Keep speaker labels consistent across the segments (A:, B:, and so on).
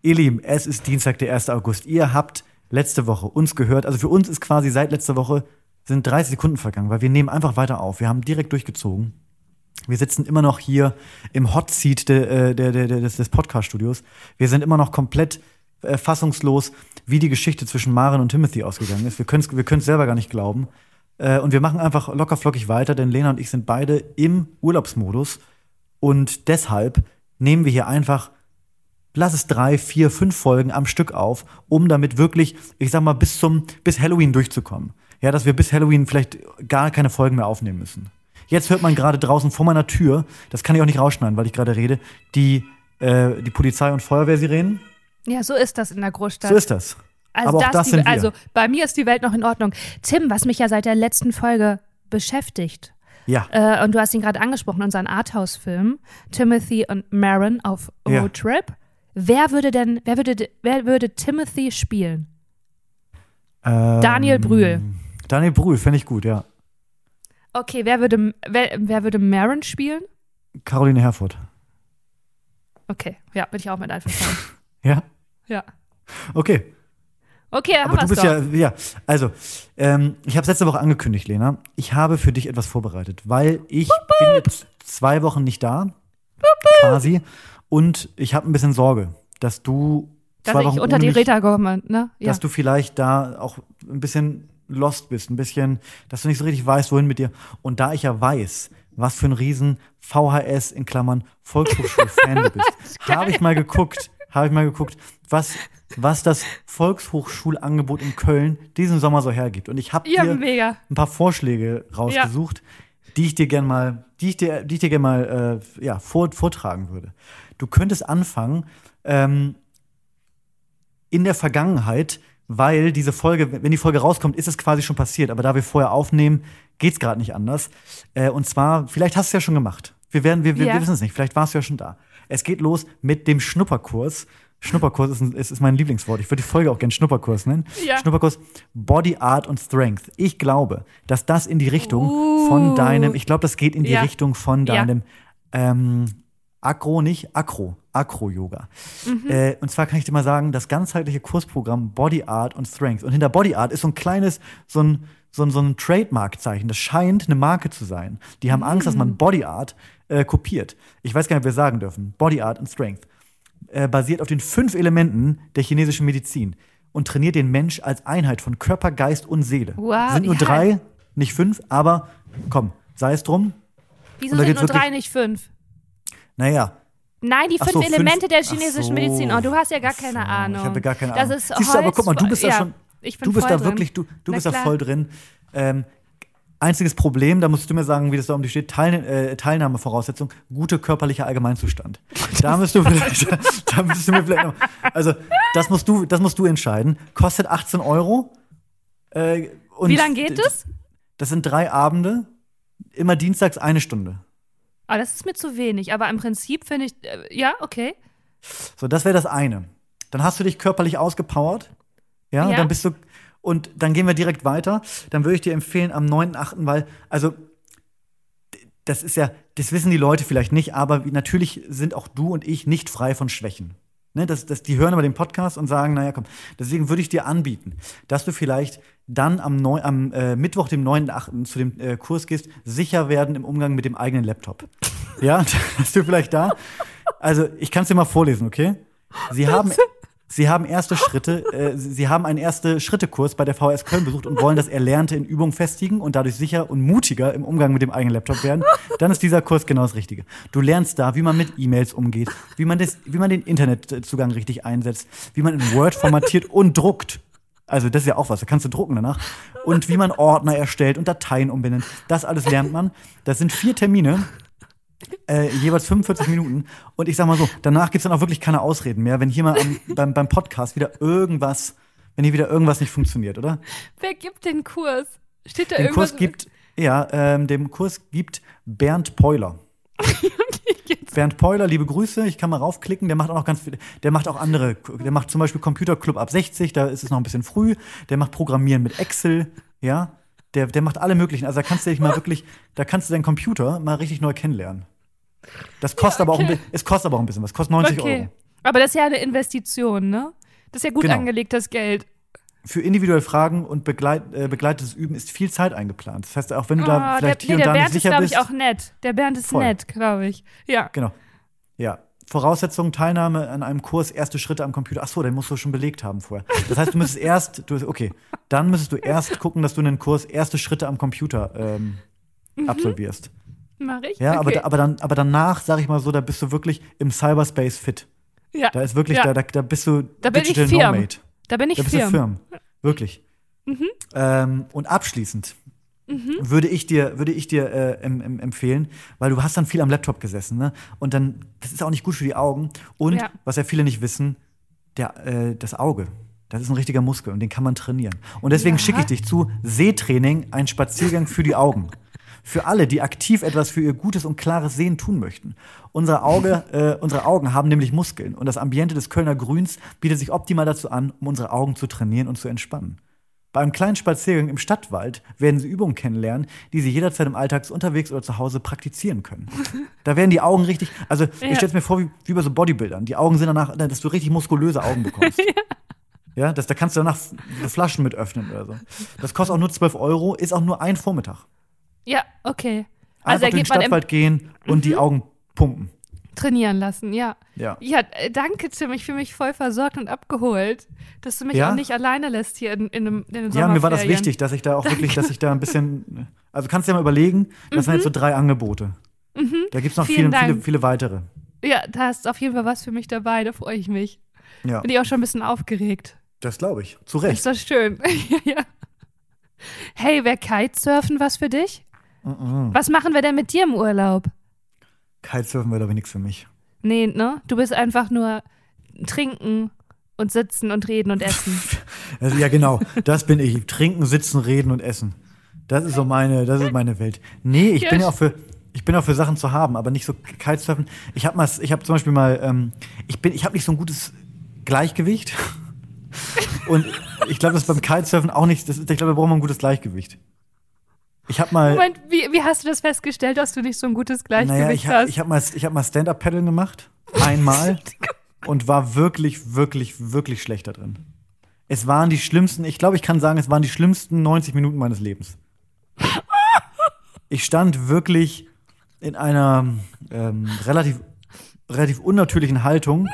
A: Ihr Lieben, es ist Dienstag, der 1. August. Ihr habt letzte Woche uns gehört. Also für uns ist quasi seit letzter Woche sind 30 Sekunden vergangen, weil wir nehmen einfach weiter auf. Wir haben direkt durchgezogen. Wir sitzen immer noch hier im Hot Seat de, äh, de, de, de, des, des Podcast-Studios. Wir sind immer noch komplett äh, fassungslos, wie die Geschichte zwischen Maren und Timothy ausgegangen ist. Wir können es wir selber gar nicht glauben. Äh, und wir machen einfach locker flockig weiter, denn Lena und ich sind beide im Urlaubsmodus. Und deshalb nehmen wir hier einfach, lass es drei, vier, fünf Folgen am Stück auf, um damit wirklich, ich sag mal, bis zum, bis Halloween durchzukommen. Ja, dass wir bis Halloween vielleicht gar keine Folgen mehr aufnehmen müssen. Jetzt hört man gerade draußen vor meiner Tür, das kann ich auch nicht rausschneiden, weil ich gerade rede, die, äh, die Polizei- und Feuerwehrsirenen.
B: Ja, so ist das in der Großstadt.
A: So ist das.
B: Also,
A: Aber auch
B: das die,
A: sind wir.
B: also bei mir ist die Welt noch in Ordnung. Tim, was mich ja seit der letzten Folge beschäftigt,
A: Ja.
B: äh, und du hast ihn gerade angesprochen, unseren Arthouse-Film, Timothy und Maren auf
A: Ja.
B: Wer würde denn, wer würde, wer würde Timothy spielen?
A: Ähm,
B: Daniel Brühl.
A: Daniel Brühl, fände ich gut, ja.
B: Okay, wer würde, wer, wer würde Maren spielen?
A: Caroline Herfurth.
B: Okay, ja, bin ich auch mit einverstanden.
A: Ja?
B: ja.
A: Okay.
B: Okay, dann
A: Aber
B: haben
A: du bist
B: doch.
A: ja, ja, also, ähm, ich habe es letzte Woche angekündigt, Lena. Ich habe für dich etwas vorbereitet, weil ich bin jetzt zwei Wochen nicht da, quasi, und ich habe ein bisschen Sorge, dass du
B: dass
A: zwei
B: ich
A: Wochen
B: unter die Räder komme, ne? Ja.
A: dass du vielleicht da auch ein bisschen lost bist, ein bisschen, dass du nicht so richtig weißt, wohin mit dir. Und da ich ja weiß, was für ein riesen VHS in Klammern Volkshochschul-Fan du bist, habe ich mal geguckt, habe ich mal geguckt, was, was das Volkshochschulangebot in Köln diesen Sommer so hergibt. Und ich habe
B: ja,
A: dir
B: mega.
A: ein paar Vorschläge rausgesucht, die ich dir gern mal, die ich dir, die ich dir gern mal äh, ja, vor, vortragen würde. Du könntest anfangen ähm, in der Vergangenheit, weil diese Folge, wenn die Folge rauskommt, ist es quasi schon passiert. Aber da wir vorher aufnehmen, geht's gerade nicht anders. Äh, und zwar, vielleicht hast du es ja schon gemacht. Wir werden, wir, wir,
B: Ja.
A: wir wissen es nicht. Vielleicht warst du ja schon da. Es geht los mit dem Schnupperkurs. Schnupperkurs ist, ein, ist, ist mein Lieblingswort. Ich würde die Folge auch gerne Schnupperkurs nennen.
B: Ja.
A: Schnupperkurs Body Art und Strength. Ich glaube, dass das in die Richtung von
B: Uh.
A: deinem, ich glaube, das geht in die
B: Ja.
A: Richtung von deinem ähm, Akro, nicht Akro, Akro-Yoga.
B: Mhm.
A: Äh, und zwar kann ich dir mal sagen, das ganzheitliche Kursprogramm Body Art und Strength. Und hinter Body Art ist so ein kleines, so ein, so ein, so ein Trademark-Zeichen. Das scheint eine Marke zu sein. Die haben Angst, dass man
B: Mhm.
A: Body Art äh, kopiert. Ich weiß gar nicht, ob wir sagen dürfen. Body Art und Strength. Äh, basiert auf den fünf Elementen der chinesischen Medizin und trainiert den Mensch als Einheit von Körper, Geist und Seele.
B: Wow,
A: Sind nur drei, nicht fünf, aber komm, sei es drum.
B: Wieso sind nur drei, nicht fünf?
A: Naja,
B: Nein, die fünf
A: so, fünf-
B: Elemente der
A: ach
B: chinesischen
A: so.
B: Medizin. Oh, du hast ja gar keine
A: so,
B: Ahnung.
A: Ich habe gar keine
B: das
A: Ahnung.
B: Ist
A: Siehst du, aber guck mal, du
B: Holz-
A: bist da
B: ja,
A: schon,
B: Ich bin
A: du bist
B: voll
A: da
B: drin.
A: wirklich, du, du bist da
B: klar.
A: voll drin. Ähm, einziges Problem, da musst du mir sagen, wie das da um die steht, Teil, äh, Teilnahmevoraussetzung, gute körperlicher Allgemeinzustand. Da musst du vielleicht, da müsstest du mir vielleicht noch, also das musst du, das musst du entscheiden. Kostet 18 Euro. Äh, und
B: Wie lange geht es?
A: Das sind drei Abende, immer dienstags eine Stunde.
B: Ah, das ist mir zu wenig. Aber im Prinzip finde ich, äh, ja, okay.
A: So, das wäre das eine. Dann hast du dich körperlich ausgepowert. Ja,
B: Ja.
A: dann bist du. Und dann gehen wir direkt weiter. Dann würde ich dir empfehlen, am 9.8., weil, also, das ist ja, das wissen die Leute vielleicht nicht, aber natürlich sind auch du und ich nicht frei von Schwächen. Ne, das, das, die hören aber den Podcast und sagen, naja, komm, deswegen würde ich dir anbieten, dass du vielleicht dann am, neu, am äh, Mittwoch, dem 9.8. zu dem äh, Kurs gehst, sicher werden im Umgang mit dem eigenen Laptop. Ja, dass du vielleicht da. Also, ich kann es dir mal vorlesen, okay? Sie haben, Sie haben erste Schritte, äh, Sie haben einen erste Schritte-Kurs bei der VHS Köln besucht und wollen das Erlernte in Übung festigen und dadurch sicher und mutiger im Umgang mit dem eigenen Laptop werden. Dann ist dieser Kurs genau das Richtige. Du lernst da, wie man mit E-Mails umgeht, wie man, das, wie man den Internetzugang richtig einsetzt, wie man in Word formatiert und druckt. Also das ist ja auch was, da kannst du drucken danach. Und wie man Ordner erstellt und Dateien umbenennt. Das alles lernt man. Das sind vier Termine, äh, jeweils 45 Minuten. Und ich sag mal so, danach gibt's dann auch wirklich keine Ausreden mehr, wenn hier mal am, beim, beim Podcast wieder irgendwas, wenn hier wieder irgendwas nicht funktioniert, oder?
B: Wer gibt den Kurs? Steht da
A: Den
B: irgendwas?
A: Kurs gibt, ja, ähm, dem Kurs gibt Bernd Peuler. Bernd Peuler, liebe Grüße, ich kann mal raufklicken, der macht auch noch ganz viel, der macht auch andere, der macht zum Beispiel Computerclub ab 60, da ist es noch ein bisschen früh, der macht Programmieren mit Excel, ja, der, der macht alle möglichen, also da kannst du dich mal wirklich, da kannst du deinen Computer mal richtig neu kennenlernen. Das kostet aber auch ein
B: okay.
A: bisschen, es kostet aber auch ein bisschen was, kostet 90
B: okay.
A: Euro.
B: Aber das ist ja eine Investition, ne? Das ist ja gut
A: Genau.
B: angelegtes Geld.
A: Für individuelle Fragen und begleit, äh, begleitetes Üben ist viel Zeit eingeplant. Das heißt, auch wenn du da
B: Ah,
A: vielleicht
B: der,
A: hier
B: nee,
A: und
B: der
A: da nicht
B: Bernd ist,
A: sicher
B: glaube ich,
A: bist.
B: auch nett. Der Bernd ist
A: Voll.
B: nett, glaube ich. Ja.
A: Genau. Ja. Voraussetzung, Teilnahme an einem Kurs, erste Schritte am Computer. Ach so, den musst du schon belegt haben vorher. Das heißt, du müsstest erst, du, okay, dann müsstest du erst gucken, dass du einen Kurs erste Schritte am Computer ähm, absolvierst.
B: Mach ich?
A: Ja, aber,
B: okay.
A: da, aber, dann, aber danach, sag ich mal so, da bist du wirklich im Cyberspace fit.
B: ja.
A: Da ist wirklich,
B: Ja.
A: da, da, da bist du
B: Da bin ich
A: Digital
B: firm.
A: Nomade.
B: Da bin ich
A: Da bist du
B: firm.
A: firm. Wirklich.
B: Mhm.
A: Ähm, und abschließend würde ich dir, würde ich dir äh, em, em, empfehlen, weil du hast dann viel am Laptop gesessen, ne? Und dann, das ist auch nicht gut für die Augen. Und
B: Ja.
A: was ja viele nicht wissen, der, äh, das Auge. Das ist ein richtiger Muskel und den kann man trainieren. Und deswegen
B: Ja.
A: schicke ich dich zu Sehtraining, ein Spaziergang für die Augen. Für alle, die aktiv etwas für ihr gutes und klares Sehen tun möchten. Unsere, Auge, äh, unsere Augen haben nämlich Muskeln und das Ambiente des Kölner Grüns bietet sich optimal dazu an, um unsere Augen zu trainieren und zu entspannen. Bei einem kleinen Spaziergang im Stadtwald werden Sie Übungen kennenlernen, die Sie jederzeit im Alltags unterwegs oder zu Hause praktizieren können. Da werden die Augen richtig, also
B: Ja.
A: ich stelle mir vor, wie, wie bei so Bodybuildern. Die Augen sind danach, dass du richtig muskulöse Augen bekommst. ja. das, da kannst du danach Flaschen mit öffnen oder so. Das kostet auch nur 12 Euro, ist auch nur ein Vormittag.
B: Ja, okay.
A: Einfach
B: Also da
A: durch den Stadtwald gehen und die Augen pumpen.
B: Trainieren lassen, ja.
A: Ja.
B: Ja, äh, danke, Tim. Ich fühle mich voll versorgt und abgeholt, dass du mich
A: Ja?
B: auch nicht alleine lässt hier in, in, einem, in den
A: Ja, mir war das wichtig, dass ich da auch wirklich, dass ich da ein bisschen. Also kannst du dir mal überlegen, das sind jetzt so drei Angebote. Da gibt es noch
B: Mhm.
A: Viele, viele, viele weitere.
B: Ja, da hast auf jeden Fall was für mich dabei, da freue ich mich.
A: Ja,
B: Bin ich auch schon ein bisschen aufgeregt.
A: das glaube ich. Zu
B: Ist
A: Recht.
B: das schön. ja, ja. Hey, wäre Kitesurfen was für dich?
A: Mhm.
B: Was machen wir denn mit dir im Urlaub?
A: Kitesurfen wäre, glaube ich, nichts für mich.
B: Nee, ne? Du bist einfach nur trinken und sitzen und reden und essen.
A: Also, ja, genau. Das bin ich. Trinken, sitzen, reden und essen. Das ist so meine, das ist meine Welt. Nee, ich
B: Ja,
A: bin ja auch für. Ich bin auch für Sachen zu haben, aber nicht so Kitesurfen. Ich habe mal, ich habe zum Beispiel mal, ähm, ich bin, ich habe nicht so ein gutes Gleichgewicht. Und ich glaube, das ist beim Kitesurfen auch nicht. Das ist, ich glaube, da braucht man ein gutes Gleichgewicht. Ich habe mal.
B: Moment, wie, wie hast du das festgestellt, dass du nicht so ein gutes Gleichgewicht
A: Naja, ich habe
B: hast?
A: ich hab mal, ich hab mal Stand-Up-Paddeln gemacht. Einmal. und war wirklich, wirklich, wirklich schlecht da drin. Es waren die schlimmsten, ich glaube, ich kann sagen, es waren die schlimmsten 90 Minuten meines Lebens. Ich stand wirklich in einer ähm, relativ, relativ unnatürlichen Haltung,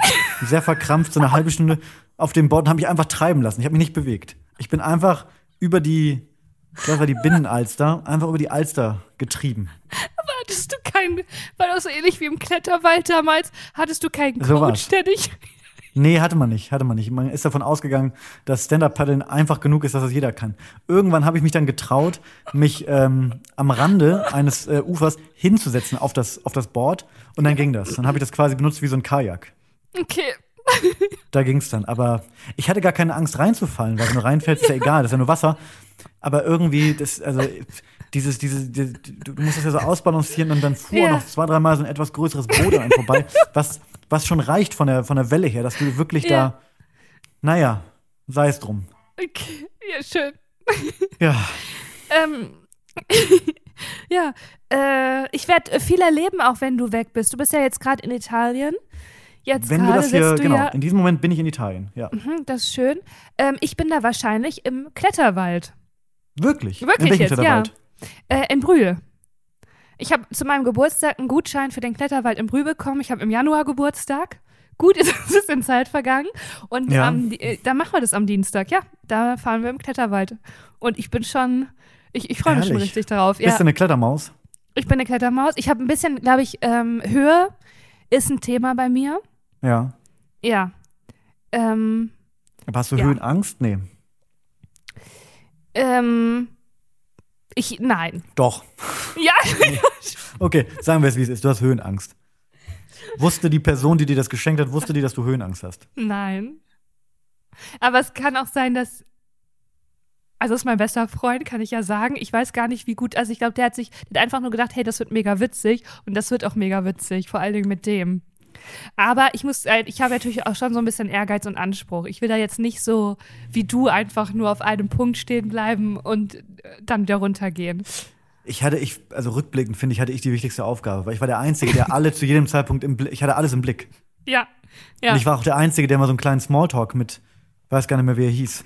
A: sehr verkrampft, so eine halbe Stunde auf dem Board und habe mich einfach treiben lassen. Ich habe mich nicht bewegt. Ich bin einfach über die, ich glaube, das war die Binnenalster, einfach über die Alster getrieben.
B: Hattest du keinen, war das so ähnlich wie im Kletterwald damals, hattest du keinen
A: So
B: Coach,
A: war's.
B: der dich.
A: Nee, hatte man nicht, hatte man nicht. Man ist davon ausgegangen, dass Stand-Up-Paddeln einfach genug ist, dass das jeder kann. Irgendwann habe ich mich dann getraut, mich ähm, am Rande eines äh, Ufers hinzusetzen auf das, auf das Board und dann ging das. Dann habe ich das quasi benutzt wie so ein Kajak.
B: Okay.
A: Da ging's dann. Aber ich hatte gar keine Angst reinzufallen, weil wenn du reinfällst, ist ja egal, das ist ja nur Wasser. Aber irgendwie, das, also dieses, dieses, die- du musst das ja so ausbalancieren und dann fuhr
B: Ja.
A: noch zwei, dreimal so ein etwas größeres Boot an vorbei, was, was schon reicht von der, von der Welle her, dass du wirklich
B: Ja.
A: da, naja, sei es drum.
B: okay. Ja, schön.
A: Ja,
B: Ähm, ja, äh, ich werde viel erleben, auch wenn du weg bist. Du bist ja jetzt gerade in Italien. Jetzt
A: wenn wir das hier,
B: sitzt du
A: genau,
B: ja.
A: in diesem Moment bin ich in Italien, ja.
B: Mhm, das ist schön. Ähm, ich bin da wahrscheinlich im Kletterwald.
A: Wirklich?
B: Wirklich
A: in
B: jetzt, ja.
A: Kletterwald?
B: Äh, in Brühl. Ich habe zu meinem Geburtstag einen Gutschein für den Kletterwald in Brühl bekommen. Ich habe im Januar Geburtstag. Gut, es ist in Zeit vergangen. Und
A: Ja.
B: am Di- äh, da machen wir das am Dienstag. Ja, da fahren wir im Kletterwald. Und ich bin schon, ich, ich freue mich schon richtig darauf.
A: Bist
B: Ja,
A: du eine Klettermaus?
B: ich bin eine Klettermaus. Ich habe ein bisschen, glaube ich, ähm, Höhe ist ein Thema bei mir.
A: Ja.
B: Ja. Ähm,
A: Aber hast du
B: Ja.
A: Höhenangst? Nee.
B: ähm, ich, nein.
A: Doch.
B: Ja,
A: Okay, sagen wir es, wie es ist. Du hast Höhenangst. Wusste die Person, die dir das geschenkt hat, wusste die, dass du Höhenangst hast?
B: Nein. Aber es kann auch sein, dass. Also, es ist mein bester Freund, kann ich ja sagen. Ich weiß gar nicht, wie gut. Also, ich glaube, der hat sich der hat einfach nur gedacht, hey, das wird mega witzig. Und das wird auch mega witzig, vor allen Dingen mit dem. Aber ich muss, äh, ich habe natürlich auch schon so ein bisschen Ehrgeiz und Anspruch. Ich will da jetzt nicht so wie du einfach nur auf einem Punkt stehen bleiben und äh, dann wieder runtergehen.
A: Ich hatte, ich, also rückblickend finde ich, hatte ich die wichtigste Aufgabe, weil ich war der Einzige, der alle zu jedem Zeitpunkt im Blick, ich hatte alles im Blick.
B: Ja, Ja.
A: Und ich war auch der Einzige, der mal so einen kleinen Smalltalk mit, weiß gar nicht mehr, wie er hieß.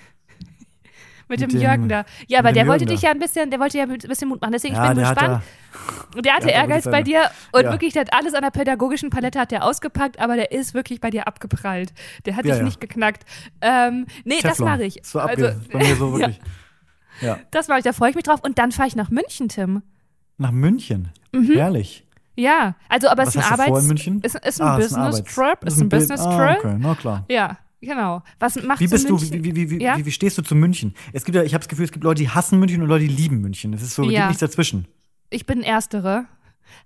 B: Mit,
A: Mit
B: dem
A: dem-
B: Jürgen da. Ja, aber der wollte
A: Jürgen
B: dich
A: da.
B: ja ein bisschen, der wollte ja ein bisschen Mut machen. Deswegen
A: Ja,
B: ich bin gespannt. Und der hatte
A: hat
B: Ehrgeiz bei dir und
A: Ja.
B: wirklich, der hat alles an der pädagogischen Palette hat der ausgepackt, aber der ist wirklich bei dir abgeprallt. Der hat
A: Ja,
B: dich
A: ja.
B: nicht geknackt. Ähm, nee, das
A: Teflon.
B: mache ich.
A: So abge
B: Also,
A: bei mir so
B: ja,
A: wirklich. Ja.
B: das mache ich, da freue ich mich drauf. Und dann fahre ich nach München, Tim.
A: Nach München.
B: Mhm.
A: Herrlich.
B: Ja, also aber es ist ein Arbeits...
A: München?
B: Ist, ist ein
A: Ah,
B: Business
A: Arbeits-
B: Trip. Ist ein
A: Bi-
B: Business
A: ah,
B: Trip.
A: Okay, na klar.
B: Ja, genau. Was macht
A: Wie bist du, wie, wie, wie,
B: Ja?
A: wie, stehst du zu München? Es gibt ja, ich habe das Gefühl, es gibt Leute, die hassen München und Leute, die lieben München. Es ist so, es
B: Ja.
A: gibt nichts dazwischen.
B: Ich bin Erstere.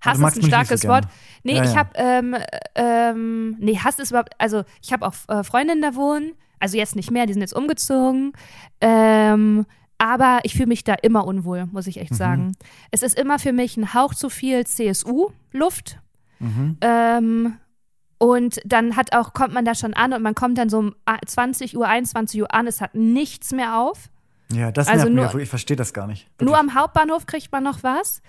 B: Hass
A: du magst
B: ist ein
A: so
B: starkes
A: gerne.
B: Wort. Nee,
A: Ja,
B: ich
A: ja.
B: habe, ähm, ähm, nee, Hass ist überhaupt, also ich habe auch äh, Freundinnen da wohnen, also jetzt nicht mehr, die sind jetzt umgezogen. Ähm, aber ich fühle mich da immer unwohl, muss ich echt
A: Mhm.
B: sagen. Es ist immer für mich ein Hauch zu viel CSU-Luft.
A: Mhm.
B: Ähm, und dann hat auch, kommt man da schon an und man kommt dann so um 20 Uhr, 21 Uhr an, es hat nichts mehr auf.
A: Ja, das
B: Also
A: nervt
B: nur-
A: ja wirklich. Ich verstehe das gar nicht.
B: Nur
A: Wirklich.
B: am Hauptbahnhof kriegt man noch was.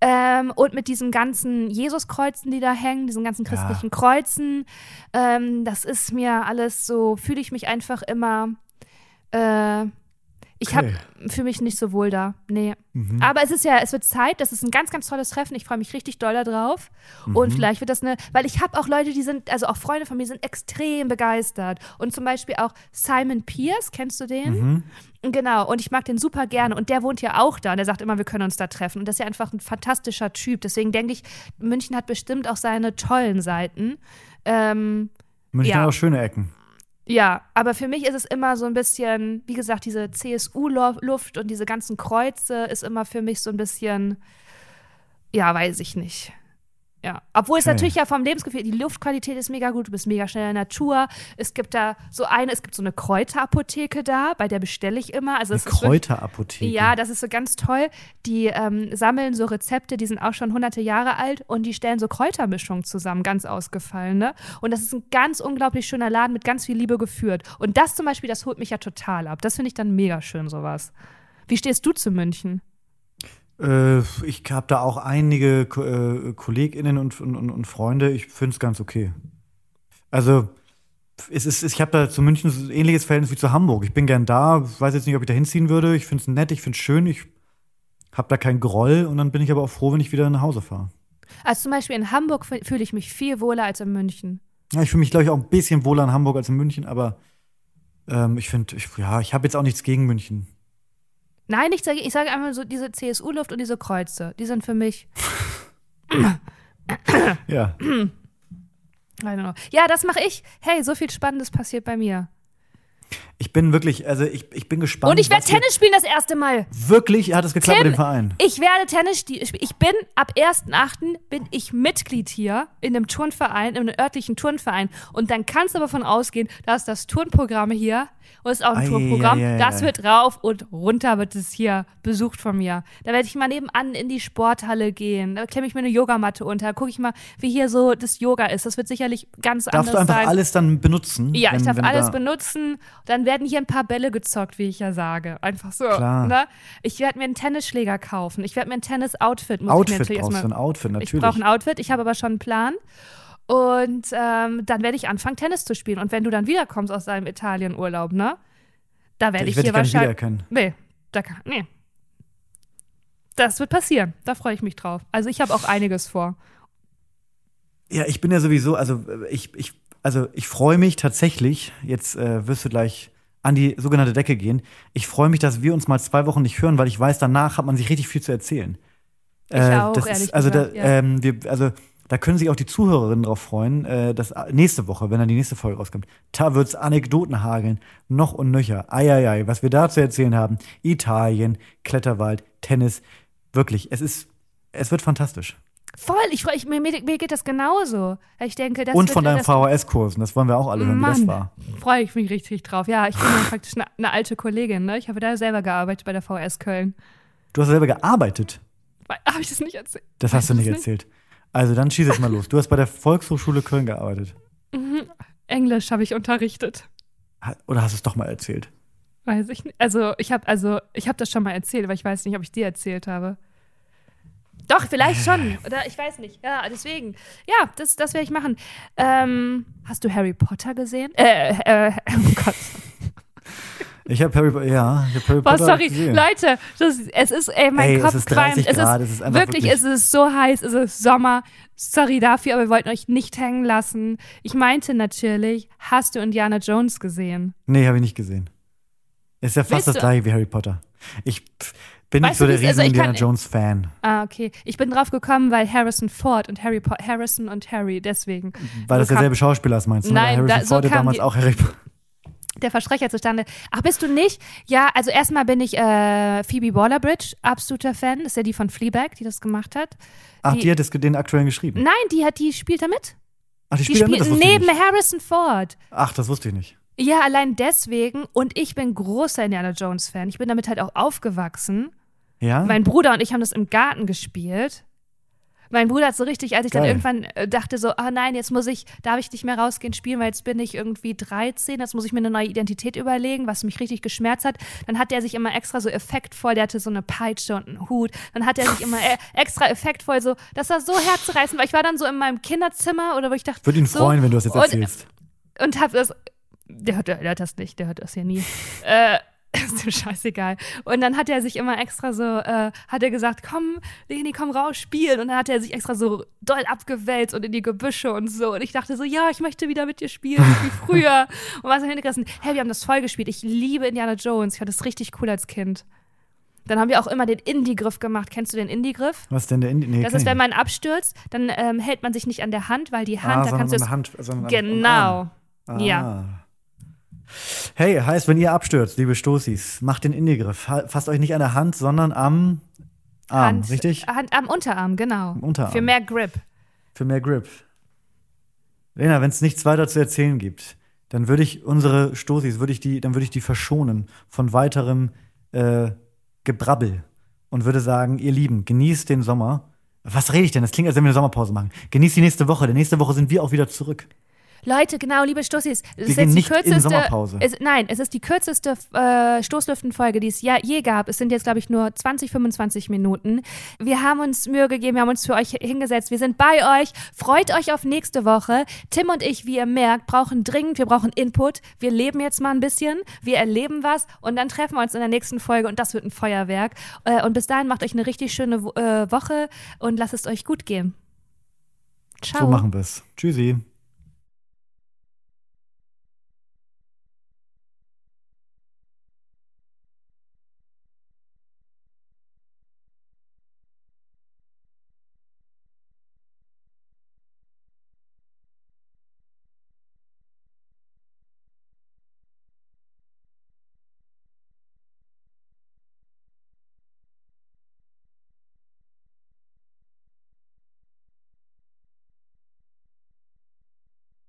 B: Ähm, und mit diesen ganzen Jesuskreuzen, die da hängen, diesen ganzen
A: Ja.
B: christlichen Kreuzen, ähm, das ist mir alles so, fühle ich mich einfach immer. Äh, ich
A: Okay.
B: habe für mich nicht so wohl da. Nee.
A: Mhm.
B: Aber es ist ja, es wird Zeit, das ist ein ganz, ganz tolles Treffen. Ich freue mich richtig doll darauf. Und
A: Mhm.
B: vielleicht wird das eine, weil ich habe auch Leute, die sind, also auch Freunde von mir sind extrem begeistert. Und zum Beispiel auch Simon Pierce, kennst du den?
A: Mhm.
B: Genau, und ich mag den super gerne. Und der wohnt ja auch da und der sagt immer, wir können uns da treffen. Und das ist ja einfach ein fantastischer Typ. Deswegen denke ich, München hat bestimmt auch seine tollen Seiten. Ähm,
A: München
B: ja.
A: hat auch schöne Ecken.
B: Ja, aber für mich ist es immer so ein bisschen, wie gesagt, diese CSU-Luft und diese ganzen Kreuze ist immer für mich so ein bisschen, ja, weiß ich nicht. Ja, obwohl es
A: Okay.
B: natürlich ja vom Lebensgefühl, die Luftqualität ist mega gut, du bist mega schnell in der Natur. Es gibt da so eine, es gibt so eine Kräuterapotheke da, bei der bestelle ich immer. Also
A: Eine
B: ist wirklich-
A: Kräuterapotheke.
B: ja, das ist so ganz toll. Die ähm, sammeln so Rezepte, die sind auch schon hunderte Jahre alt und die stellen so Kräutermischungen zusammen, ganz ausgefallene. Und das ist ein ganz unglaublich schöner Laden mit ganz viel Liebe geführt. Und das zum Beispiel, das holt mich ja total ab. Das finde ich dann mega schön, sowas. Wie stehst du zu München?
A: Äh, ich habe da auch einige äh, KollegInnen und, und, und, und Freunde. Ich finde es ganz okay. Also, es ist, ich habe da zu München so ein ähnliches Verhältnis wie zu Hamburg. Ich bin gern da, weiß jetzt nicht, ob ich da hinziehen würde. Ich finde es nett, ich finde es schön. Ich habe da keinen Groll und dann bin ich aber auch froh, wenn ich wieder nach Hause fahre.
B: Also zum Beispiel in Hamburg fü- fühle ich mich viel wohler als in München.
A: Ja, ich fühle mich, glaube ich, auch ein bisschen wohler in Hamburg als in München, aber ähm, ich finde, ich, ja, ich habe jetzt auch nichts gegen München.
B: Nein, ich sage, ich sage einmal so diese CSU-Luft und diese Kreuze, die sind für mich.
A: Ja.
B: Ja, das mache ich. Hey, so viel Spannendes passiert bei mir.
A: Ich bin wirklich, also ich, ich bin gespannt.
B: Und ich werde Tennis spielen das erste Mal.
A: Wirklich hat es geklappt
B: Tim,
A: mit dem Verein.
B: Ich werde Tennis spielen. Ich bin ab 1.8. bin ich Mitglied hier in einem Turnverein, in einem örtlichen Turnverein. Und dann kannst du davon ausgehen, dass das Turnprogramm hier, und es ist auch ein
A: Ei,
B: Turnprogramm,
A: ei, ei,
B: das wird rauf und runter wird es hier besucht von mir. Da werde ich mal nebenan in die Sporthalle gehen. Da klemme ich mir eine Yogamatte unter. Da gucke ich mal, wie hier so das Yoga ist. Das wird sicherlich ganz
A: Darfst
B: anders
A: du einfach
B: sein.
A: alles dann benutzen?
B: Ja, ich
A: wenn-
B: darf
A: wenn du
B: alles
A: da-
B: benutzen. Dann werden hier ein paar Bälle gezockt, wie ich ja sage. Einfach so.
A: Klar.
B: Ne? Ich werde mir einen Tennisschläger kaufen. Ich werde mir ein Tennis-Outfit. muss ich mir
A: Outfit
B: natürlich
A: brauchst du ein Outfit,
B: Ich
A: natürlich.
B: brauche ein Outfit. Ich habe aber schon einen Plan. Und ähm, dann werde ich anfangen, Tennis zu spielen. Und wenn du dann wiederkommst aus deinem Italienurlaub, ne? Da werde ich,
A: ich werde
B: hier wahrscheinlich. Nee, da kann. Nee. Das wird passieren. Da freue ich mich drauf. Also ich habe auch einiges vor.
A: Ja, ich bin ja sowieso, also äh, ich, ich, also ich freue mich tatsächlich, jetzt äh, wirst du gleich an die sogenannte Decke gehen. Ich freue mich, dass wir uns mal zwei Wochen nicht hören, weil ich weiß, danach hat man sich richtig viel zu erzählen.
B: Ich auch,
A: das
B: ehrlich
A: ist, also
B: gesagt,
A: da,
B: ja.
A: ähm, wir, also da können sich auch die Zuhörerinnen drauf freuen, äh, dass nächste Woche, wenn dann die nächste Folge rauskommt, da wird's Anekdoten hageln, noch und nöcher. Eieiei, was wir da zu erzählen haben. Italien, Kletterwald, Tennis, wirklich, es ist, es wird fantastisch.
B: Voll, ich freue mich, mir, mir mir geht das genauso. Ich denke, das
A: und von deinen VHS-Kursen, das wollen wir auch alle hören, wie das
B: Mann.
A: war.
B: freue ich mich richtig drauf. Ja, ich bin ja praktisch eine, eine alte Kollegin, ne? Ich habe da selber gearbeitet bei der VS Köln.
A: Du hast selber gearbeitet.
B: Habe ich das nicht erzählt?
A: Das hast du nicht
B: du's
A: erzählt. Also dann schieß jetzt mal los. Du hast bei der Volkshochschule Köln gearbeitet.
B: Mhm. Englisch habe ich unterrichtet.
A: Oder hast du es doch mal erzählt?
B: Weiß ich nicht. Also, ich habe also, ich habe das schon mal erzählt, aber ich weiß nicht, ob ich dir erzählt habe. Doch, vielleicht schon. Oder ich weiß nicht. Ja, deswegen. Ja, das, das werde ich machen. Ähm, hast du Harry Potter gesehen? Äh, äh, oh Gott.
A: Ich habe Harry, ja, ich hab Harry
B: Boah,
A: Potter
B: sorry,
A: gesehen.
B: Leute, das, es ist, ey, mein
A: Ey, es
B: Kopf
A: ist 30
B: qualmt. Es ist,
A: es ist
B: wirklich,
A: wirklich-
B: es ist so heiß, es ist Sommer. Sorry dafür, aber wir wollten euch nicht hängen lassen. Ich meinte natürlich, hast du Indiana Jones gesehen?
A: Nee, habe ich nicht gesehen. Ist ja fast
B: Willst
A: das gleiche wie Harry Potter. Ich pff, bin nicht
B: Weißt
A: so
B: du,
A: der
B: also
A: riesen
B: kann-
A: Indiana Jones Fan,
B: Ah, okay. Ich bin drauf gekommen, weil Harrison Ford und Harry Po- Harrison und Harry, deswegen.
A: weil das
B: so kam-
A: derselbe Schauspieler ist, meinst du?
B: Nein,
A: Weil
B: da-
A: Harrison
B: so
A: Ford
B: kam
A: damals
B: die-
A: auch Harry Potter.
B: der Versprecher zustande. Ach, bist du nicht? Ja, also erstmal bin ich äh, Phoebe Waller-Bridge, absoluter Fan. Das ist ja die von Fleabag, die das gemacht hat.
A: Ach,
B: Die-
A: die, hat das, den aktuellen geschrieben.
B: Nein, die hat, die spielt da mit.
A: Ach, die
B: Die
A: spielt mit,
B: spielt
A: das wusste ich
B: neben
A: nicht.
B: Harrison Ford.
A: Ach, das wusste ich nicht.
B: Ja, allein deswegen. Und ich bin großer Indiana Jones-Fan. Ich bin damit halt auch aufgewachsen.
A: Ja?
B: Mein Bruder und ich haben das im Garten gespielt. Mein Bruder hat so richtig, als ich dann
A: Geil.
B: irgendwann äh, dachte so, ah nein, jetzt muss ich, darf ich nicht mehr rausgehen spielen, weil jetzt bin ich irgendwie 13, jetzt muss ich mir eine neue Identität überlegen, was mich richtig geschmerzt hat. Dann hat er sich immer extra so effektvoll, der hatte so eine Peitsche und einen Hut. Dann hat er sich immer äh, extra effektvoll so, das war so herzzerreißend, weil ich war dann so in meinem Kinderzimmer oder wo ich dachte,
A: Würde ihn
B: so,
A: freuen, wenn du das jetzt
B: und-
A: erzählst.
B: und hab das. Der hört, der hört das nicht, der hört das ja nie. äh, ist mir scheißegal. Und dann hat er sich immer extra so, äh, hat er gesagt, komm, Leni, komm raus, spielen. Und dann hat er sich extra so doll abgewälzt und in die Gebüsche und so. Und ich dachte so, ja, ich möchte wieder mit dir spielen, wie früher. und war so hingerissen. Hey, wir haben das voll gespielt. Ich liebe Indiana Jones. Ich fand das richtig cool als Kind. Dann haben wir auch immer den Indie-Griff gemacht. Kennst du den Indie-Griff?
A: Was denn der Indie? Nee,
B: Das ist, wenn man abstürzt, dann ähm, hält man sich nicht an der Hand, weil die Hand,
A: ah,
B: da kannst du es.
A: Hand,
B: Genau.
A: Arm.
B: Ja.
A: Hey, heißt, wenn ihr abstürzt, liebe Stoßis, macht den Indie-Griff. Ha- Fasst euch nicht an der Hand, sondern am Arm,
B: Hand,
A: richtig?
B: Hand, am Unterarm, genau.
A: Am Unterarm.
B: Für mehr Grip.
A: Für mehr Grip. Lena, wenn es nichts weiter zu erzählen gibt, dann würde ich unsere Stoßis, würde ich die, dann würde ich die verschonen von weiterem äh, Gebrabbel und würde sagen, ihr Lieben, genießt den Sommer. Was rede ich denn? Das klingt, als wenn wir eine Sommerpause machen. Genießt die nächste Woche, denn nächste Woche sind wir auch wieder zurück.
B: Leute, genau, liebe Stoßis, es ist jetzt die kürzeste. Es, nein, es ist die kürzeste äh, Stoßlüftenfolge, die es ja, je gab. Es sind jetzt, glaube ich, nur 20, 25 Minuten. Wir haben uns Mühe gegeben, wir haben uns für euch hingesetzt. Wir sind bei euch. Freut euch auf nächste Woche. Tim und ich, wie ihr merkt, brauchen dringend, wir brauchen Input. Wir leben jetzt mal ein bisschen, wir erleben was und dann treffen wir uns in der nächsten Folge und das wird ein Feuerwerk. Äh, und bis dahin macht euch eine richtig schöne äh, Woche und lasst es euch gut gehen. Ciao.
A: So machen wir es. Tschüssi.